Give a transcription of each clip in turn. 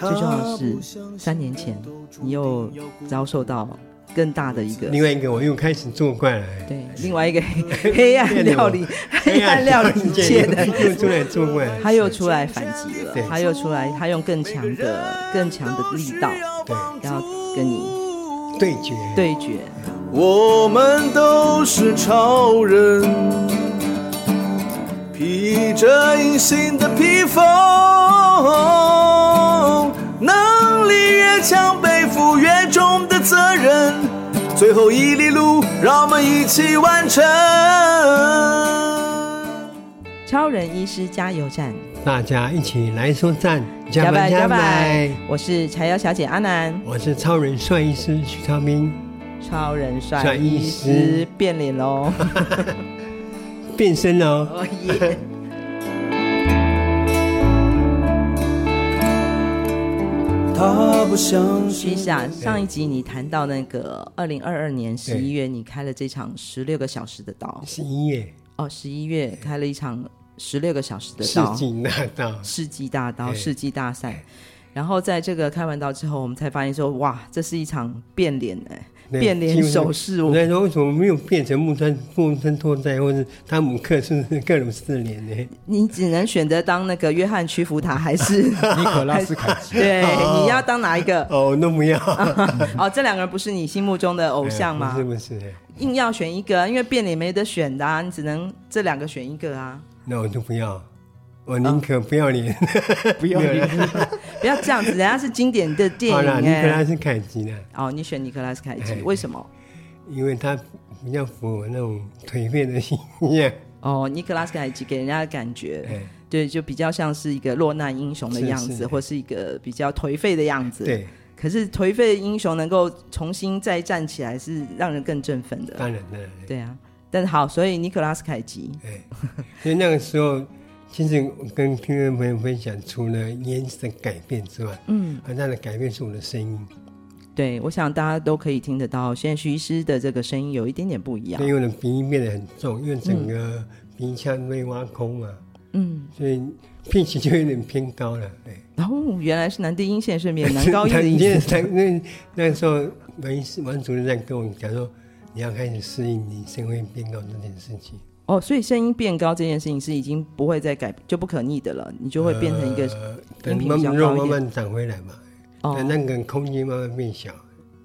最重要的是，三年前你又遭受到更大的一个，另外一个我又开始做怪了。对，另外一个黑黑暗 料理，黑暗料理 界的 又出来做怪，他又出来反击了，他又出来，他用更强的、更强的力道，对，要跟你对决，对决。我们都是超人，披着隐形的披风，越强，背负越重的责任。最后一里路，让我们一起完成。超人医师加油站，大家一起来说赞，加拜加拜！我是柴油小姐阿南，我是超人帅医师许超明。超人帅医师变脸喽，变身喽！他不相信。上一集你谈到那个二零二二年十一月，你开了这场十六个小时的刀。十一月哦，十一月开了一场十六个小时的刀。世纪大刀，世纪大刀，世纪大赛。然后在这个开完刀之后，我们才发现说，哇，这是一场变脸哎。变脸手势，我在说为什么没有变成木村木村拓哉或者汤姆克斯各种四脸呢？你只能选择当那个约翰屈服塔还是 尼可拉斯凯奇？对，你要当哪一个？哦，那不要。哦，这两个人不是你心目中的偶像吗？是不是？硬要选一个，因为变脸没得选的啊，你只能这两个选一个啊。那我就不要。我宁可不要脸，不要脸，不要这样子。人家是经典的电影，好了，尼克拉斯凯奇呢？哦，你选尼克拉斯凯奇，为什么？因为他比较符合那种颓废的形象。哦，尼克拉斯凯奇给人家的感觉，对，就比较像是一个落难英雄的样子，或是一个比较颓废的样子。对。可是颓废的英雄能够重新再站起来，是让人更振奋的。当然的。对啊，但是好，所以尼克拉斯凯奇，所以那个时候。其实我跟听众朋友分享，除了颜色改变之外，嗯，很大的改变是我的声音。对，我想大家都可以听得到，现在徐医师的这个声音有一点点不一样。因为我的鼻音变得很重，因为整个鼻腔被挖空嘛，嗯，所以 pitch 就有点偏高了。对，然后原来是男低音现在是免男 高音的意思。那那时候王医师王主任在跟我讲说，你要开始适应你声音变高这件事情。哦，所以声音变高这件事情是已经不会再改，就不可逆的了，你就会变成一个音频比较高一点，肉慢慢长回来嘛。哦，那个空间慢慢变小。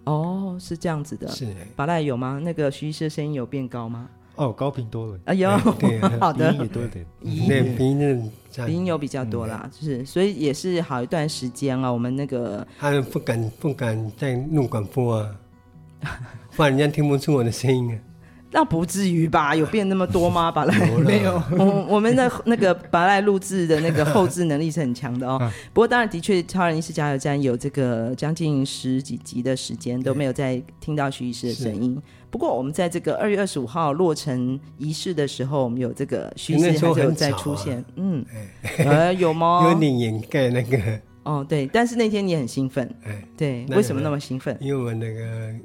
哦，是这样子的。是。巴赖有吗？那个徐医师的声音有变高吗？哦，高频多了。哎呦，对，好的。鼻音也多一点。对，鼻音鼻音有比较多啦，就是，所以也是好一段时间啊。我们那个他不敢不敢再录广播啊，不然人家听不出我的声音啊。那不至于吧？有变那么多吗？拔赖没有。我我们的那个拔赖录制的那个后置能力是很强的哦。不过当然的确，超人医师加油站有这个将近十几集的时间都没有再听到徐医师的声音。不过我们在这个二月二十五号落成仪式的时候，我们有这个徐医师还是有再出现。嗯，呃，有吗？有你掩盖那个。哦，对，但是那天你很兴奋。哎，对，为什么那么兴奋？因为我那个呃。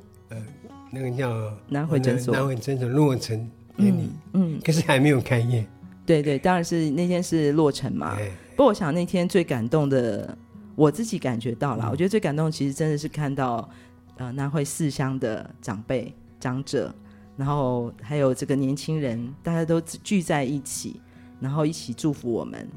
那个叫南回诊所，南回诊所落成典礼，嗯，可是还没有开业。对对，当然是那天是落成嘛。不过我想那天最感动的，我自己感觉到了，我觉得最感动其实真的是看到呃南回四乡的长辈长者，然后还有这个年轻人，大家都聚在一起，然后一起祝福我们。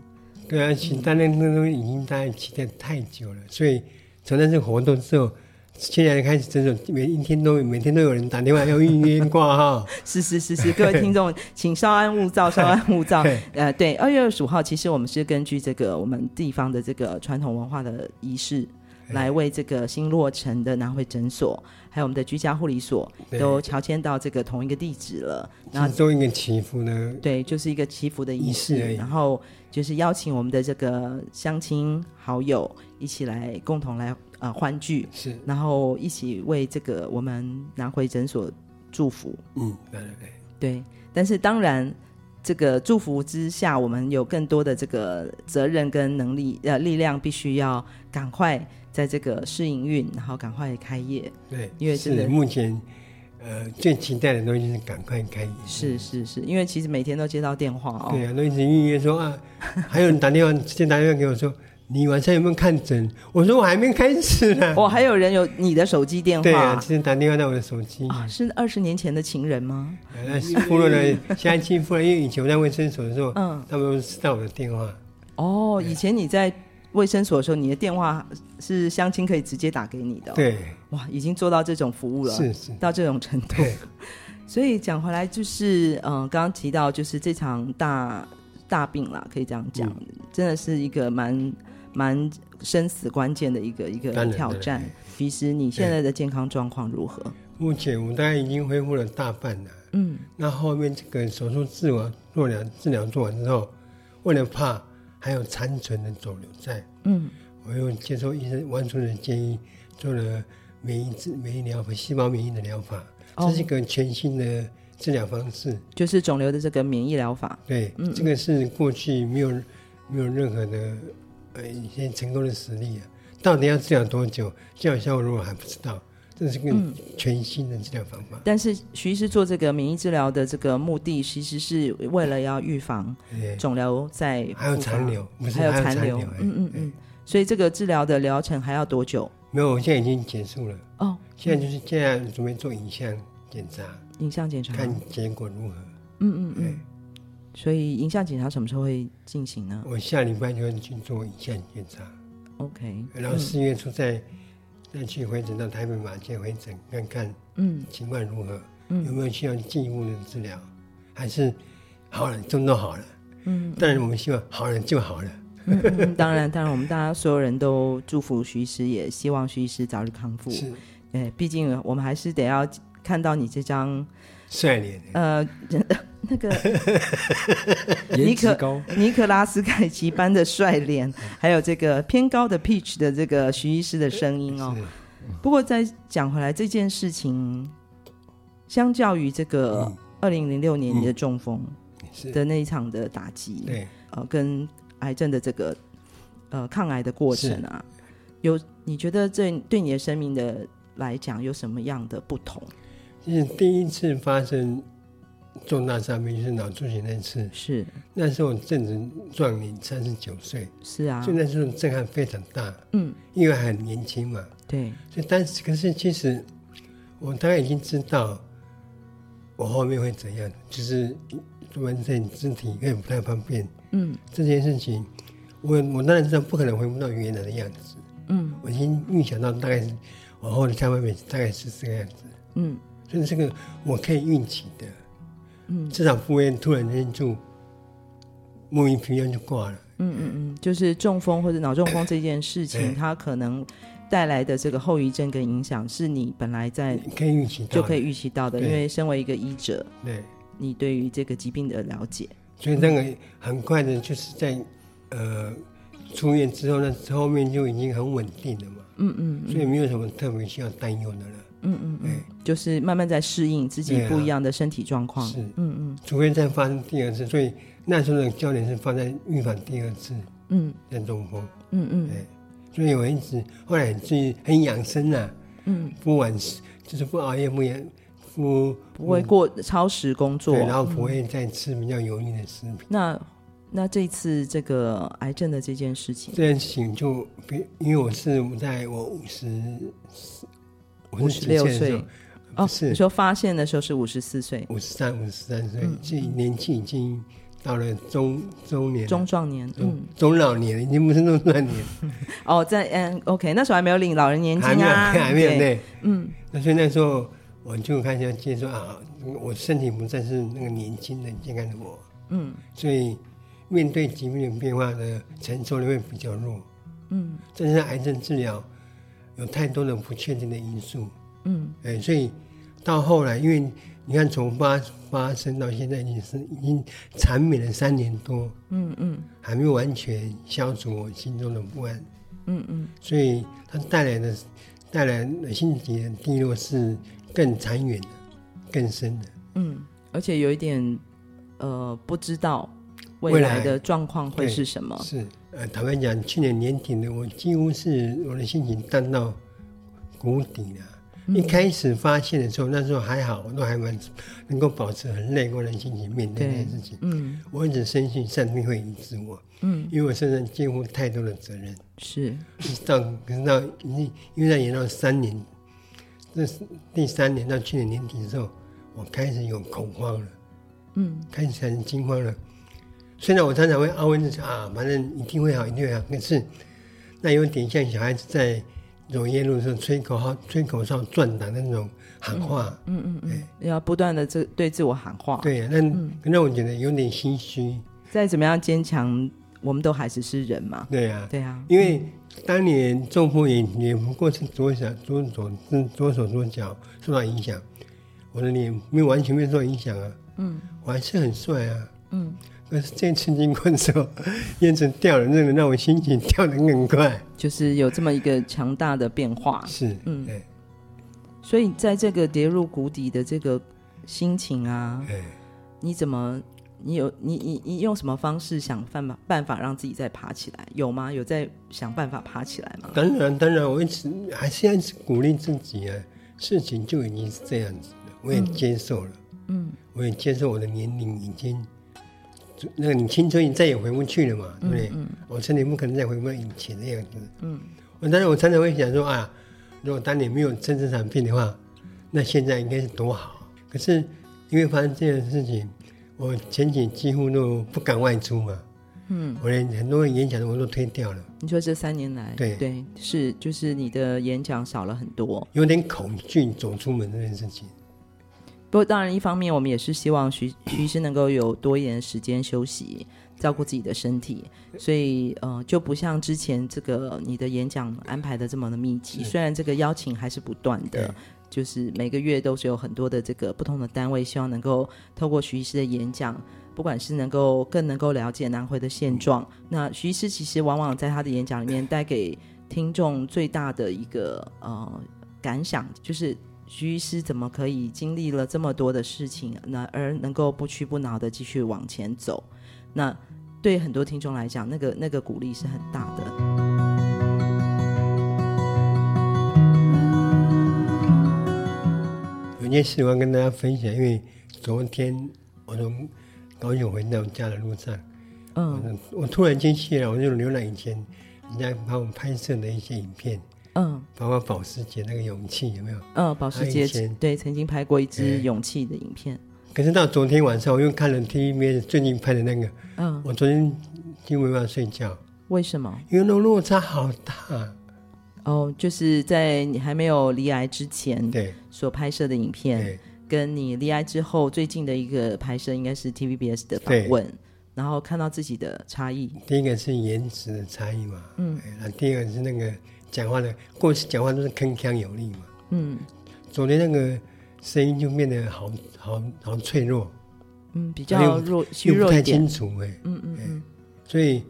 对啊，其实大家那都已经大家期待太久了，所以从那次活动之后。现在开始，真的每一天都每天都有人打电话要预约挂号。是是是是，各位听众，请稍安勿躁，稍安勿躁。呃，对，二月二十五号，其实我们是根据这个我们地方的这个传统文化的仪式，来为这个新落成的南回诊所，还有我们的居家护理所，都乔迁到这个同一个地址了。然后做一个祈福呢？对，就是一个祈福的仪式，然后就是邀请我们的这个乡亲好友一起来共同来。啊，欢聚是，然后一起为这个我们南回诊所祝福。嗯，对对对，对。但是当然，这个祝福之下，我们有更多的这个责任跟能力，呃，力量必须要赶快在这个试营运，然后赶快开业。对，因为是目前呃最期待的东西是赶快开业。是是是，因为其实每天都接到电话哦，对啊，都一直预约说啊，还有人打电话，直接打电话给我说。你晚上有没有看诊？我说我还没开始呢。我、哦、还有人有你的手机电话？对啊，直接打电话到我的手机、啊。是二十年前的情人吗？那是夫人的？现在亲夫人，因为以前我在卫生所的时候，嗯，他们都知道我的电话。哦，以前你在卫生所的时候，你的电话是相亲可以直接打给你的、哦。对，哇，已经做到这种服务了，是是，到这种程度。所以讲回来，就是嗯，刚刚提到就是这场大大病啦，可以这样讲，嗯、真的是一个蛮蛮生死关键的一个一个挑战。其实你现在的健康状况如何？目前我大概已经恢复了大半了。嗯，那后面这个手术治完做了治疗做完之后，为了怕还有残存的肿瘤在，嗯，我又接受医生王主任的建议，做了免疫治免疫疗法，细胞免疫的疗法。这是一个全新的治疗方式，哦，就是肿瘤的这个免疫疗法。对，嗯，这个是过去没有没有任何的呃一些成功的实例啊。到底要治疗多久？治疗效果如果还不知道，这是个全新的治疗方法。嗯，但是徐医师做这个免疫治疗的这个目的，其实是为了要预防肿瘤在还有残留，还有残留。嗯嗯嗯。所以这个治疗的疗程还要多久？没有，我现在已经结束了。哦，现在就是现在准备做影像检查，影像检查看结果如何。嗯嗯嗯。所以影像检查什么时候会进行呢？我下礼拜就会去做影像检查。OK。然后四月初再再去回诊到台北马偕回诊看看，嗯，情况如何？嗯，有没有需要进一步的治疗？还是好了，真的好了。嗯。但是，我们希望好了就好了。嗯嗯，当然，当然，我们大家所有人都祝福徐医师，也希望徐医师早日康复。是，哎，毕竟我们还是得要看到你这张帅脸。呃，那个 尼可尼可拉斯凯奇般的帅脸，还有这个偏高的 pitch 的这个徐医师的声音哦。不过再讲回来，这件事情，相较于这个二零零六年你的中风的那一场的打击，对，呃，跟癌症的这个呃抗癌的过程啊，有你觉得这对你的生命的来讲有什么样的不同？就是第一次发生重大伤病就是脑出血那次，是。那时候我正值壮年，三十九岁，是啊，所以那时候震撼非常大，嗯，因为还很年轻嘛，对，所以当时可是其实我大概已经知道我后面会怎样，就是完全肢体会不太方便。嗯，这件事情，我我当然知道不可能恢复到原来的样子。嗯，我已经预想到大概是往后的下半辈子大概是这个样子。嗯，所以这个我可以运气的。嗯，至少不会突然间就莫名其妙就挂了。嗯嗯嗯，就是中风或者脑中风这件事情，它可能带来的这个后遗症跟影响，是你本来在可以预期就可以预期到的，因为身为一个医者，对，你对于这个疾病的了解。所以那个很快的，就是在呃出院之后，呢后面就已经很稳定了嘛。嗯嗯，所以没有什么特别需要担忧的了。嗯嗯嗯，就是慢慢在适应自己不一样的身体状况。是，嗯嗯。除非再发生第二次，所以那时候的焦点是放在预防第二次。嗯，的中风。嗯嗯。对，所以我一直后来注意很养生啊。嗯。不晚就是不熬夜，不也。不不会过超时工作，然后不会再吃比较油腻的食品。嗯、那那这次这个癌症的这件事情，这件事情就因为我是在我五十五十六岁哦，是。你说发现的时候是五十四岁，五十三五十三岁，这年纪已经到了中中年中壮年，嗯，中老年已经不是中壮年。哦，在嗯，OK，那时候还没有领老人年金啊，还没有，对，嗯，那所以那时候。我就开始接受啊，我身体不再是那个年轻的健康的我，嗯，所以面对疾病的变化的承受力会比较弱，嗯，但是癌症治疗有太多的不确定的因素，嗯，哎，所以到后来，因为你看从发发生到现在已经是已经缠绵了三年多，嗯嗯，还没有完全消除我心中的不安，嗯嗯，所以它带来的带来的心情的低落是。更长远的，更深的，嗯，而且有一点，呃，不知道未来的状况会是什么。是，呃，坦白讲，去年年底的我几乎是我的心情淡到谷底了。一开始发现的时候，那时候还好，我都还蛮能够保持很乐观的心情面对这件事情。嗯，我一直深信上帝会医治我。嗯，因为我身上肩负太多的责任。是，到可是到因因为在延到三年，这是第三年到去年年底的时候，我开始有恐慌了。嗯，开始产生惊慌了。虽然我常常会安慰自己啊，反正一定会好，一定会好。可是那有点像小孩子在。走夜路的时候，吹口号、吹口哨、转挡的那种喊话，嗯嗯嗯，对要不断的这对自我喊话。对呀、啊，那那、嗯、我觉得有点心虚。再怎么样坚强，我们都还是是人嘛。对呀、啊，对呀、啊。因为当年中风也也不过是左脚、左左左手、左脚受到影响，我的脸没有完全没有受到影响啊。嗯，我还是很帅啊。嗯。可是这次经过的时候，烟尘掉了，那个让我心情掉得更快。就是有这么一个强大的变化。是，嗯，对。所以在这个跌入谷底的这个心情啊，你怎么，你有你你你用什么方式想办法办法让自己再爬起来？有吗？有在想办法爬起来吗？当然，当然，我一直还是要鼓励自己啊。事情就已经是这样子了，我也接受了。嗯，我也接受我的年龄已经。那个你青春你再也回不去了嘛，对不对？嗯嗯、我身体不可能再回到以前的样子。嗯，我当然我常常会想说啊，如果当年没有生这场病的话，那现在应该是多好。可是因为发生这件事情，我前几几乎都不敢外出嘛。嗯，我连很多演讲我都推掉了。你说这三年来，对对，是就是你的演讲少了很多，有点恐惧走出门这件事情。不过，当然，一方面我们也是希望徐徐医师能够有多一点时间休息，照顾自己的身体。所以，呃，就不像之前这个你的演讲安排的这么的密集。虽然这个邀请还是不断的，就是每个月都是有很多的这个不同的单位，希望能够透过徐医师的演讲，不管是能够更能够了解南回的现状。那徐医师其实往往在他的演讲里面带给听众最大的一个呃感想，就是。徐医师怎么可以经历了这么多的事情，那而能够不屈不挠的继续往前走？那对很多听众来讲，那个那个鼓励是很大的。有件事我要跟大家分享，因为昨天我从高雄回到家的路上，嗯，我，我突然间去了，我就浏览以前人家帮我拍摄的一些影片。嗯，包括保时捷那个勇气有没有？嗯，保时捷对，曾经拍过一支勇气的影片。可是到昨天晚上，我又看了 TVB 最近拍的那个，嗯，我昨天几乎没办法睡觉。为什么？因为那落差好大。哦，就是在你还没有离癌之前，对，所拍摄的影片，跟你离癌之后最近的一个拍摄，应该是 TVBS 的访问，然后看到自己的差异。第一个是颜值的差异嘛，嗯，那第二个是那个。讲话的过去讲话都是铿锵有力嘛，嗯，昨天那个声音就变得好好好脆弱，嗯，比较弱虚弱不太清楚哎、欸，嗯嗯嗯，所以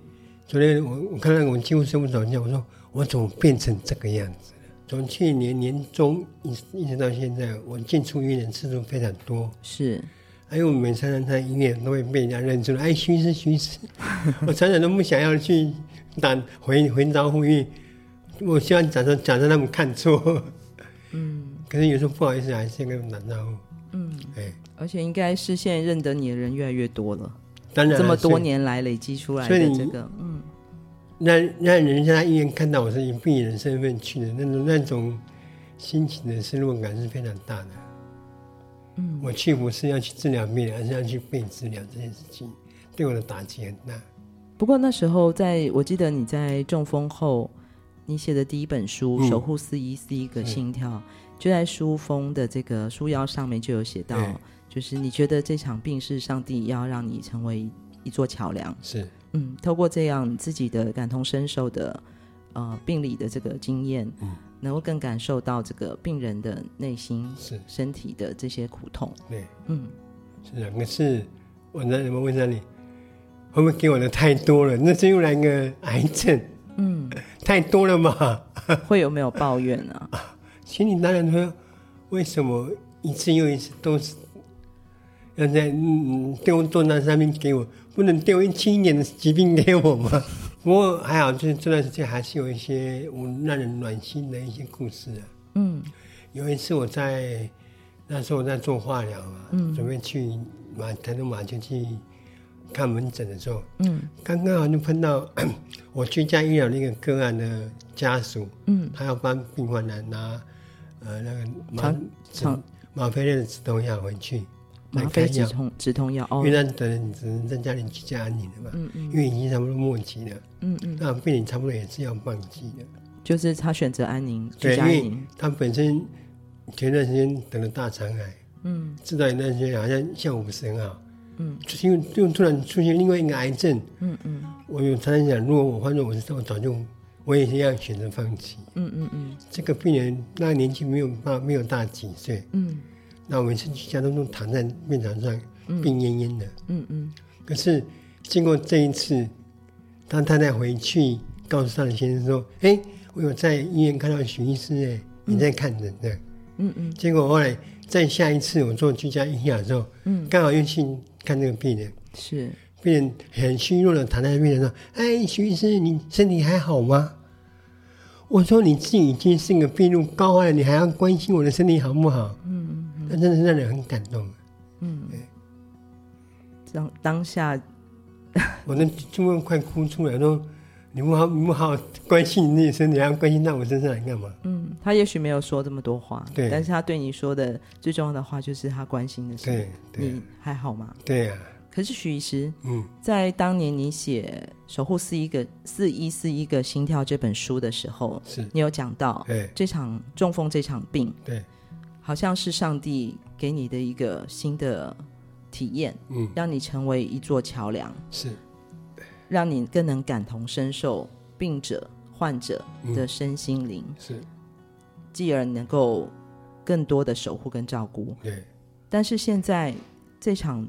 昨天我我看到我几乎睡不着觉，我说我怎么变成这个样子？了？从去年年中一一直到现在，我进出医院的次数非常多，是，还有我每常常在医院都会被人家认出来，哎，徐医师，徐医师，我常常都不想要去打回回招呼，因为。我希望假设假设他们看错，嗯，可是有时候不好意思，还是跟他们打招呼，嗯，哎，而且应该是现在认得你的人越来越多了，当然这么多年来累积出来的这个，嗯，让让人家在医院看到我是以病人身份去的那种那种心情的失落感是非常大的，嗯，我去不是要去治疗病人，而是要去被治疗这件事情，对我的打击很大。不过那时候在我记得你在中风后。你写的第一本书《守护四一四一个心跳》，嗯、就在书封的这个书腰上面就有写到，嗯、就是你觉得这场病是上帝要让你成为一座桥梁。是，嗯，透过这样自己的感同身受的呃病理的这个经验，嗯，能够更感受到这个病人的内心是身体的这些苦痛。对，嗯，是两个是，我在什么问下你，会不会给我的太多了？那是又来个癌症。嗯，太多了嘛？会有没有抱怨呢、啊？心里当然说，为什么一次又一次都是要在嗯丢重担上面给我，不能丢一轻一点的疾病给我吗？不过还好，就是这段时间还是有一些我让人暖心的一些故事啊。嗯，有一次我在那时候我在做化疗啊，嗯，准备去马台东马就去看门诊的时候，嗯，刚刚好就碰到 我居家医疗那个个案的家属，嗯，他要帮病患来拿呃那个吗吗啡类的止痛药回去。吗啡止痛止痛药，因为那等人只能在家里居家安宁的嘛，嗯嗯，因为已经差不多末期了，嗯嗯，那病人差不多也是要放弃的，就是他选择安宁居家安宁，他本身前段时间得了大肠癌，嗯，知道一段时间好像效果不是很好，嗯，就是因为就突然出现另外一个癌症，嗯嗯，我有常常想，如果我换做我是我早就我也是要选择放弃，嗯嗯嗯，这个病人那个年纪没有大没有大几岁，嗯。那我们是去家都都躺在病床上，病恹恹的。嗯嗯。可是经过这一次，当太太回去告诉他的先生说：“哎，我有在医院看到许医师，哎，你在看人的。”嗯嗯。结果后来在下一次我做居家医疗的时候，嗯，刚好又去看这个病人。是。病人很虚弱的躺在病人上：“哎，徐医师，你身体还好吗？”我说：“你自己已经是个病入膏肓了，你还要关心我的身体好不好？”嗯。那真的是让人很感动，嗯，当当下，我那就会快哭出来，说你不好，你不好好关心你身体，还要关心到我身上来干嘛？嗯，他也许没有说这么多话，对，但是他对你说的最重要的话就是他关心的是，对，你还好吗？对呀。可是许医师，嗯，在当年你写《守护四一个四一四一个心跳》这本书的时候，是。你有讲到，对，这场中风这场病，对。好像是上帝给你的一个新的体验，嗯，让你成为一座桥梁，是，让你更能感同身受病者、患者的身心灵，嗯，是，继而能够更多的守护跟照顾。对，但是现在这场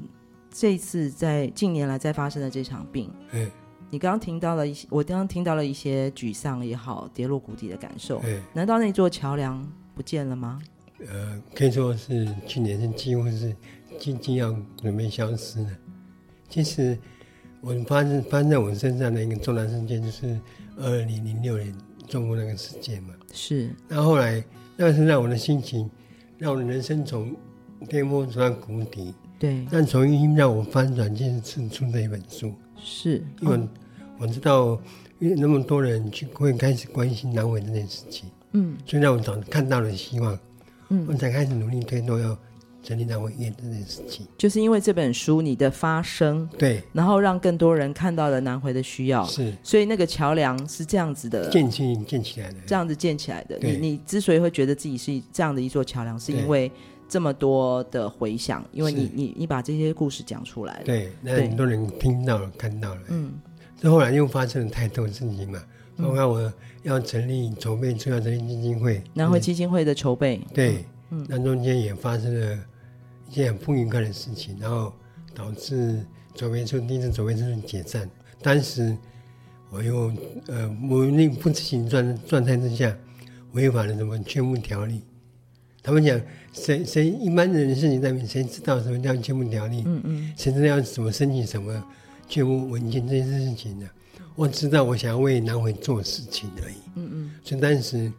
这次在近年来在发生的这场病，对，你刚刚听到了一些，我刚刚听到了一些沮丧也好，跌落谷底的感受。难道那座桥梁不见了吗？呃，可以说是去年是几乎是即将要准备消失了。其实我发生发生在我身上的一个重大事件，就是二零零六年中国那个事件嘛。是。那后来，那是让我的心情，让我的人生从巅峰走到谷底。对。但重新让我翻转，就是出这一本书。是。因为我知道，因为那么多人去会开始关心南回这件事情。嗯。所以让我早看到了希望。嗯，我才开始努力推动要成立南回医院这件事情，就是因为这本书你的发声，对，然后让更多人看到了南回的需要，是，所以那个桥梁是这样子的。建起建起来的，这样子建起来的。你你之所以会觉得自己是这样的一座桥梁，是因为这么多的回响，因为你你你把这些故事讲出来了，对，那很多人听到了看到了，嗯，这后来又发生了太多事情嘛。包括我要成立筹备，中央成立基金会，南回基金会的筹备，对，嗯，那中间也发生了一些很不愉快的事情，然后导致左边村第一次左边村解散。当时我又呃，我那不知情状状态之下，违反了什么劝募条例。他们讲，谁谁一般人的事情上面，谁知道什么叫劝募条例？嗯嗯，谁知道要怎么申请什么劝募文件这些事情呢？我知道我想要为南回做事情而已。嗯嗯。所以当时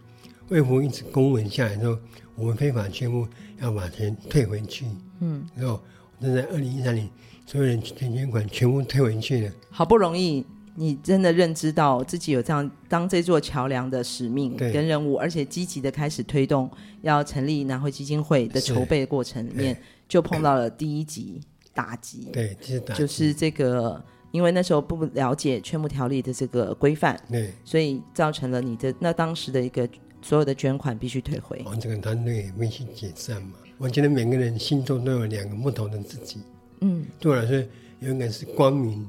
卫福一直公文下来说，我们非法劝募要把钱退回去。嗯。然后，我在二零一三年，所有人捐捐款全部退回去了。好不容易，你真的认知到自己有这样当这座桥梁的使命跟任务，而且积极的开始推动要成立南汇基金会的筹备的过程里面，就碰到了第一级打击。对，就是打击，就是这个。因为那时候不了解劝募条例的这个规范，对，所以造成了你的那当时的一个所有的捐款必须退回。我们这个团队也必须解散嘛。我觉得每个人心中都有两个不同的自己。嗯，对我来说，有一个是光明，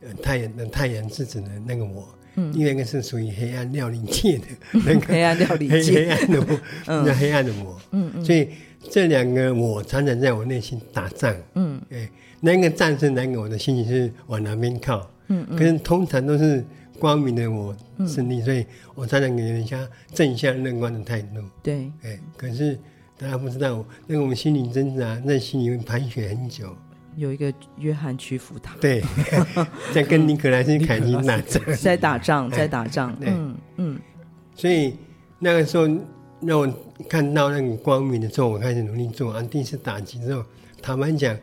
呃，太阳的太阳之子的那个我，嗯，另外一个是属于黑暗料理界的 那个黑暗料理界 黑暗的我，嗯，黑暗的我，嗯嗯，所以这两个我常常在我内心打仗，嗯，哎。那个战胜那个我的心情是往哪边靠？嗯嗯，可是通常都是光明的我胜利，嗯、所以我才能给人家正向乐观的态度。对，哎，可是大家不知道，那个我们心理挣扎，在心里会盘旋很久。有一个约翰屈服他。对，在跟尼可拉斯凯尼打仗，在打仗，在打仗。对，嗯嗯，所以那个时候让我看到那个光明的时候，我开始努力做。啊，第一次打击之后，坦白讲，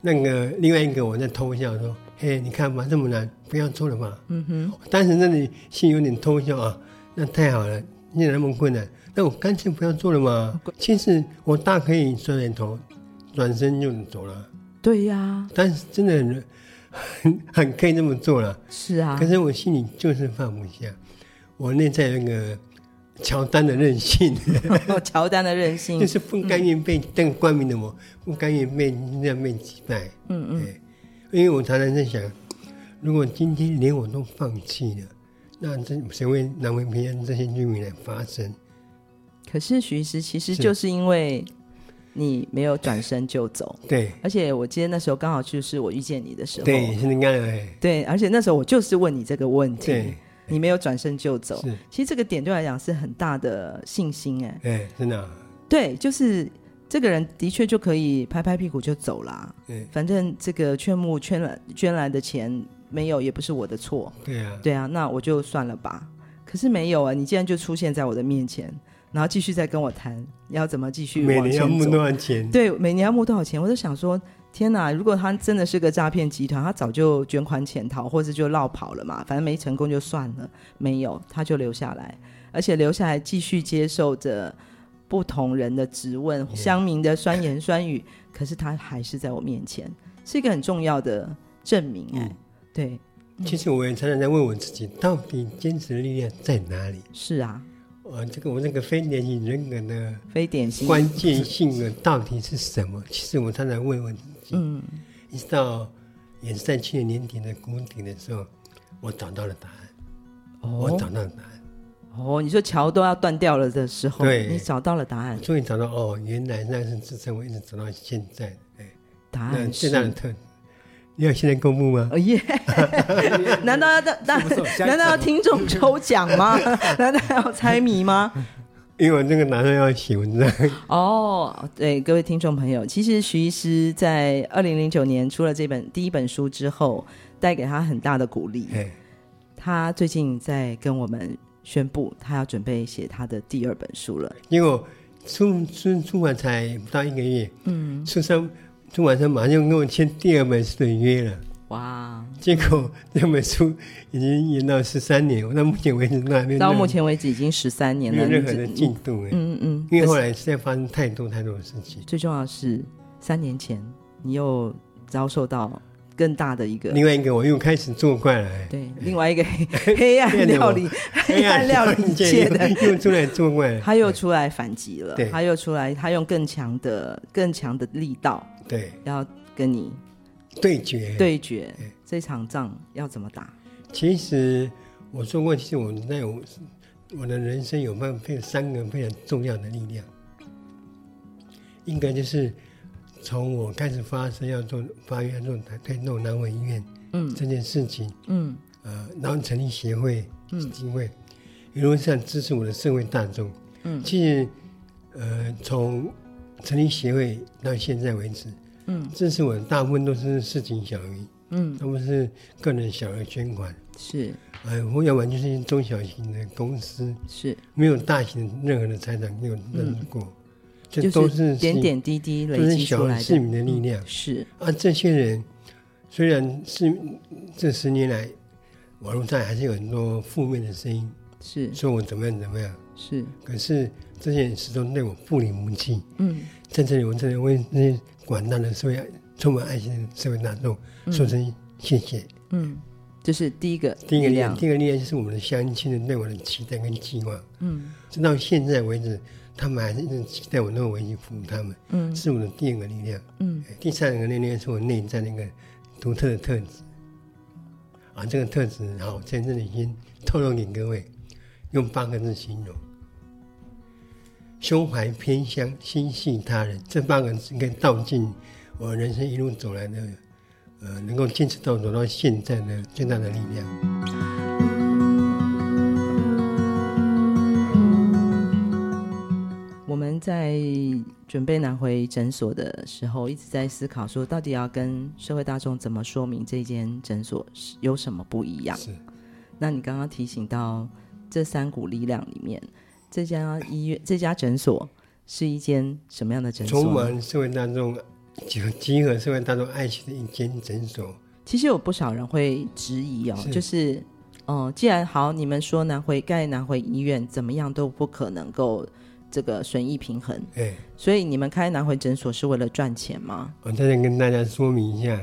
那个另外一个我在偷笑说：“嘿，你看嘛，这么难，不要做了嘛。”嗯哼。当时那里心有点偷笑啊，那太好了，现在那么困难，那我干脆不要做了嘛。其实我大可以转转头，转身就走了。对呀。但是真的很很 很可以这么做了。是啊。可是我心里就是放不下，我内在那个。乔丹的任性，乔丹的任性 就是不甘愿被邓光明的我，不甘愿被那样被击败。嗯嗯，因为我常常在想，如果今天连我都放弃了，那这谁为南回平安这些居民来发声？可是徐医师，其实就是因为你没有转身就走。对，而且我记得那时候刚好就是我遇见你的时候。对，是你看，对，而且那时候我就是问你这个问题。你没有转身就走，是其实这个点对我来讲是很大的信心哎，哎，真的，对，就是这个人的确就可以拍拍屁股就走了，对，反正这个劝募捐来捐来的钱没有，也不是我的错，对啊，对啊，那我就算了吧。可是没有啊，你竟然就出现在我的面前，然后继续再跟我谈要怎么继续每年要募多少钱？对，每年要募多少钱？我就想说。天哪！如果他真的是个诈骗集团，他早就卷款潜逃，或者就落跑了嘛。反正没成功就算了，没有他就留下来，而且留下来继续接受着不同人的质问、乡民的酸言酸语。可是他还是在我面前，是一个很重要的证明。哎、嗯，对。其实我也常常在问我自己，到底坚持的力量在哪里？是啊。呃，这个我那个非典型人格的非典型关键性的到底是什么？其实我常常问问自己，嗯，一直到也是在去年年底的谷底的时候，我找到了答案。哦，我找到了答案。哦，你说桥都要断掉了的时候，对，你找到了答案。终于找到哦，原来那是支撑我一直走到现在的。对，答案最大的特。你要现在公布吗？哦耶！难道要难难道要听众抽奖吗？难道要猜谜吗？因为我那个男生要写文章。哦，对，各位听众朋友，其实徐医师在二零零九年出了这本第一本书之后，带给他很大的鼓励。他最近在跟我们宣布，他要准备写他的第二本书了。因为出出出版才不到一个月，嗯，书上。出版社马上就跟我签第二本书的约了，哇！结果这本书已经延到十三年，我到目前为止都还没到目前为止已经十三年了，没有任何的进度。嗯嗯嗯，因为后来实在发生太多太多的事情。最重要的是，三年前你又遭受到更大的一个，另外一个我又开始作怪了。对，另外一个 黑 黑暗料理，黑暗料理界的又出来作怪，他又出来反击了，他又出来，他用更强的、更强的力道。对，要跟你对决，对决这场仗要怎么打？其实我说过，其实我在我我的人生有非常，三个非常重要的力量。应该就是从我开始发声要做发愿做推动南回医院，嗯，这件事情，嗯，呃，然后成立协会基金会，一路上支持我的社会大众，嗯，其实，呃，从成立协会到现在为止，嗯，支持我的大部分都是事情小民，嗯，他们是个人小额捐款，是，哎，我要不然就是中小型的公司，是，没有大型任何的财产没有认识过，这、嗯、都是点点滴滴累积出来的市民的力量，嗯、是啊，这些人虽然是这十年来网络上还是有很多负面的声音，是说我怎么样怎么样，是，可是。这些人始终对我不离不弃。嗯，在这里，我真的为那些广大的社会充满爱心的社会大众说声谢谢。嗯，这是第一个第一个力量，第一个力量就是我们的乡亲的对我的期待跟期望。嗯，直到现在为止，他们还是一直期待我能够维系服务他们。嗯，是我的第二个力量。嗯，第三个力量是我内在那个独特的特质。啊，这个特质好，在这里先透露给各位，用八个字形容。胸怀偏乡，心系他人，这八个字应该道尽我人生一路走来的，呃，能够坚持到走到现在的最大的力量。我们在准备拿回诊所的时候，一直在思考说，到底要跟社会大众怎么说明这间诊所有什么不一样？是。那你刚刚提醒到这三股力量里面。这家医院、这家诊所是一间什么样的诊所？充满社会大众集合集合社会大众爱情的一间诊所。其实有不少人会质疑哦，是就是，哦、呃，既然好，你们说拿回盖拿回医院怎么样都不可能够这个损益平衡，哎，所以你们开南回诊所是为了赚钱吗？我在这跟大家说明一下，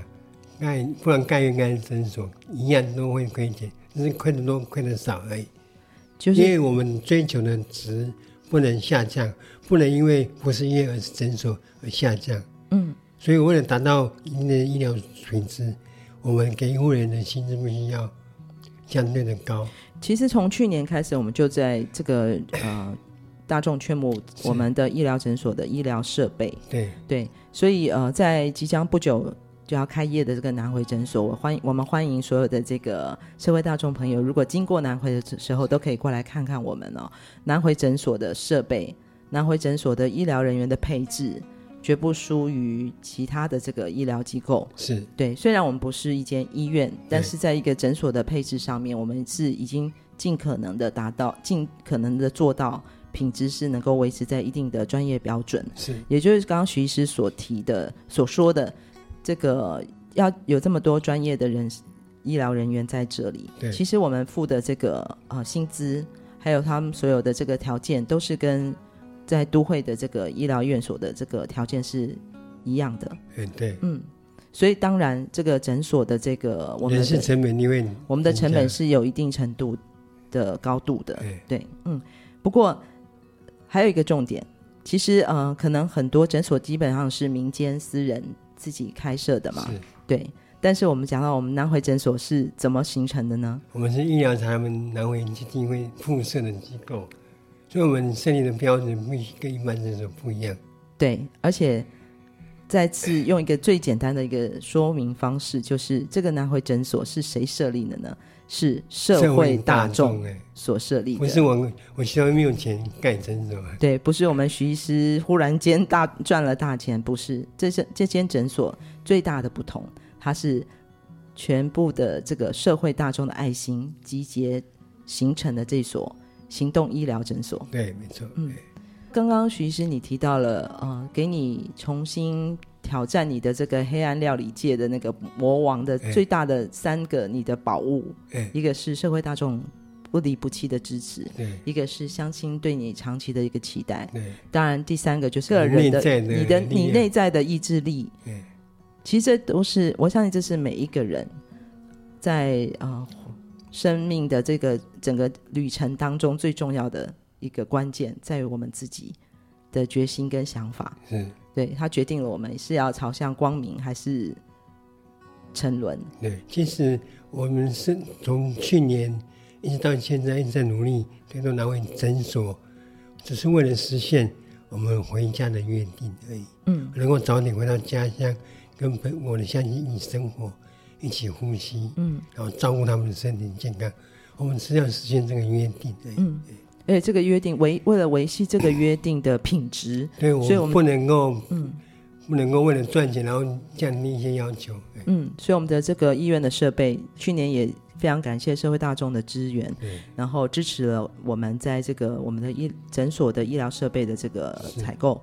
盖不然盖院盖诊所一样都会亏钱，只是亏的多亏的少而已。就是因为我们追求的值不能下降，不能因为不是医院而是诊所而下降。嗯，所以为了达到一定的医疗品质。我们给医护人员的薪资必须要相对的高。其实从去年开始，我们就在这个呃大众劝募我们的医疗诊所的医疗设备。对对，所以呃，在即将不久就要开业的这个南回诊所，我欢迎我们欢迎所有的这个社会大众朋友，如果经过南回的时候，都可以过来看看我们哦。南回诊所的设备，南回诊所的医疗人员的配置。绝不输于其他的这个医疗机构，是对。虽然我们不是一间医院，但是在一个诊所的配置上面，我们是已经尽可能的达到，尽可能的做到品质是能够维持在一定的专业标准。是，也就是刚刚徐医师所提的、所说的，这个要有这么多专业的人医疗人员在这里。对，其实我们付的这个呃薪资，还有他们所有的这个条件，都是跟。在都会的这个医疗院所的这个条件是一样的，嗯，对，嗯，所以当然这个诊所的这个我们的人事成本因为我们的成本是有一定程度的高度的，对，对，嗯，不过还有一个重点，其实呃，可能很多诊所基本上是民间私人自己开设的嘛，对，但是我们讲到我们南回诊所是怎么形成的呢？我们是医疗他们南回基金会附设的机构。所以我们设立的标准必须跟一般诊所不一样。对，而且再次用一个最简单的一个说明方式，就是这个南回诊所是谁设立的呢？是社会大众所设立的。不是我，我希望没有钱盖诊所。对，不是我们徐医师忽然间大赚了大钱，不是。这是这间诊所最大的不同，它是全部的这个社会大众的爱心集结形成的这所。行动医疗诊所，对，没错。嗯，刚刚徐医师你提到了，呃，给你重新挑战你的这个黑暗料理界的那个魔王的最大的三个你的宝物，欸、一个是社会大众不离不弃的支持，对，一个是相亲对你长期的一个期待，对，当然第三个就是个人的，的你的你内在的意志力，对，其实这都是我相信这是每一个人在啊。呃生命的这个整个旅程当中，最重要的一个关键，在于我们自己的决心跟想法。是，对，它决定了我们是要朝向光明还是沉沦。对，其实我们是从去年一直到现在一直在努力推动南回诊所，只是为了实现我们回家的约定而已。嗯，能够早点回到家乡，跟本我的乡亲一起生活。一起呼吸，嗯，然后照顾他们的身体健康，我们是要实现这个约定的，嗯，而且这个约定维为了维系这个约定的品质，对，所以我们不能够，嗯，不能够为了赚钱然后降低一些要求，嗯，所以我们的这个医院的设备，去年也非常感谢社会大众的支援，然后支持了我们在这个我们的医诊所的医疗设备的这个采购，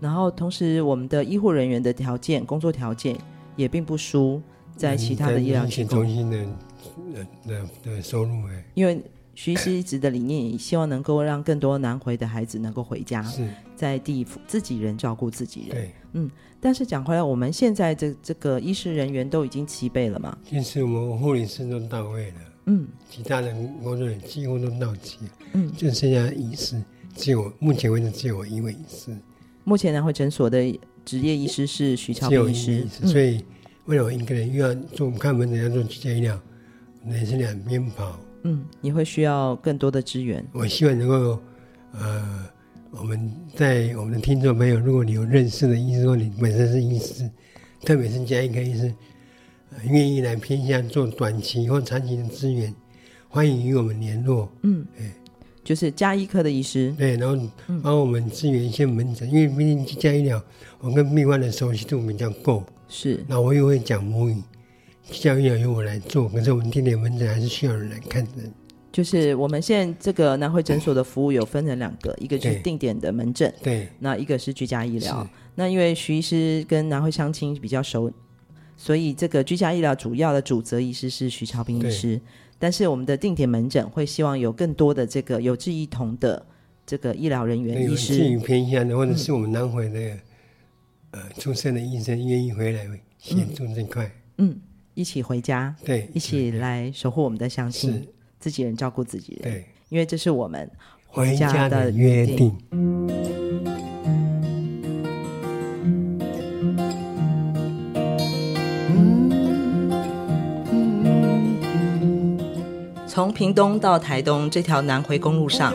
然后同时我们的医护人员的条件、工作条件也并不输。在其他的医疗中心的的的收入哎，因为徐医师一直的理念，也希望能够让更多南回的孩子能够回家，是在地自己人照顾自己人。对，嗯，但是讲回来，我们现在这这个医师人员都已经齐备了嘛？其实我们护理师都到位了，嗯，其他的工作人员几乎都到齐，嗯，就剩下医师，只有目前为止只有我一位医师。目前南回诊所的职业医师是徐超平医师，所以。为了我一个人又要做看门诊，要做居家医疗，人是两边跑。嗯，你会需要更多的资源。我希望能够，呃，我们在我们的听众朋友，如果你有认识的医生，或你本身是医师，特别是加医科医师，呃，愿意来偏向做短期或长期的资源，欢迎与我们联络。嗯，哎，就是加医科的医师。对，然后帮我们支援一些门诊，嗯，因为毕竟居家医疗，我跟病患的熟悉度比较够。是，那我也会讲母语，教育要由我来做，可是我们定点门诊还是需要人来看的。就是我们现在这个南回诊所的服务有分成两个，一个就是定点的门诊，对，那一个是居家医疗。那因为徐医师跟南回相亲比较熟，所以这个居家医疗主要的主责医师是徐超斌医师。但是我们的定点门诊会希望有更多的这个有志一同的这个医疗人员、医师，至于偏向的或者是我们南回的、嗯、呃出生的医生愿意回来协助这块，嗯，一起回家，对，一起来守护我们的乡亲，自己人照顾自己人，对，因为这是我们回家的约定。从屏东到台东这条南回公路上，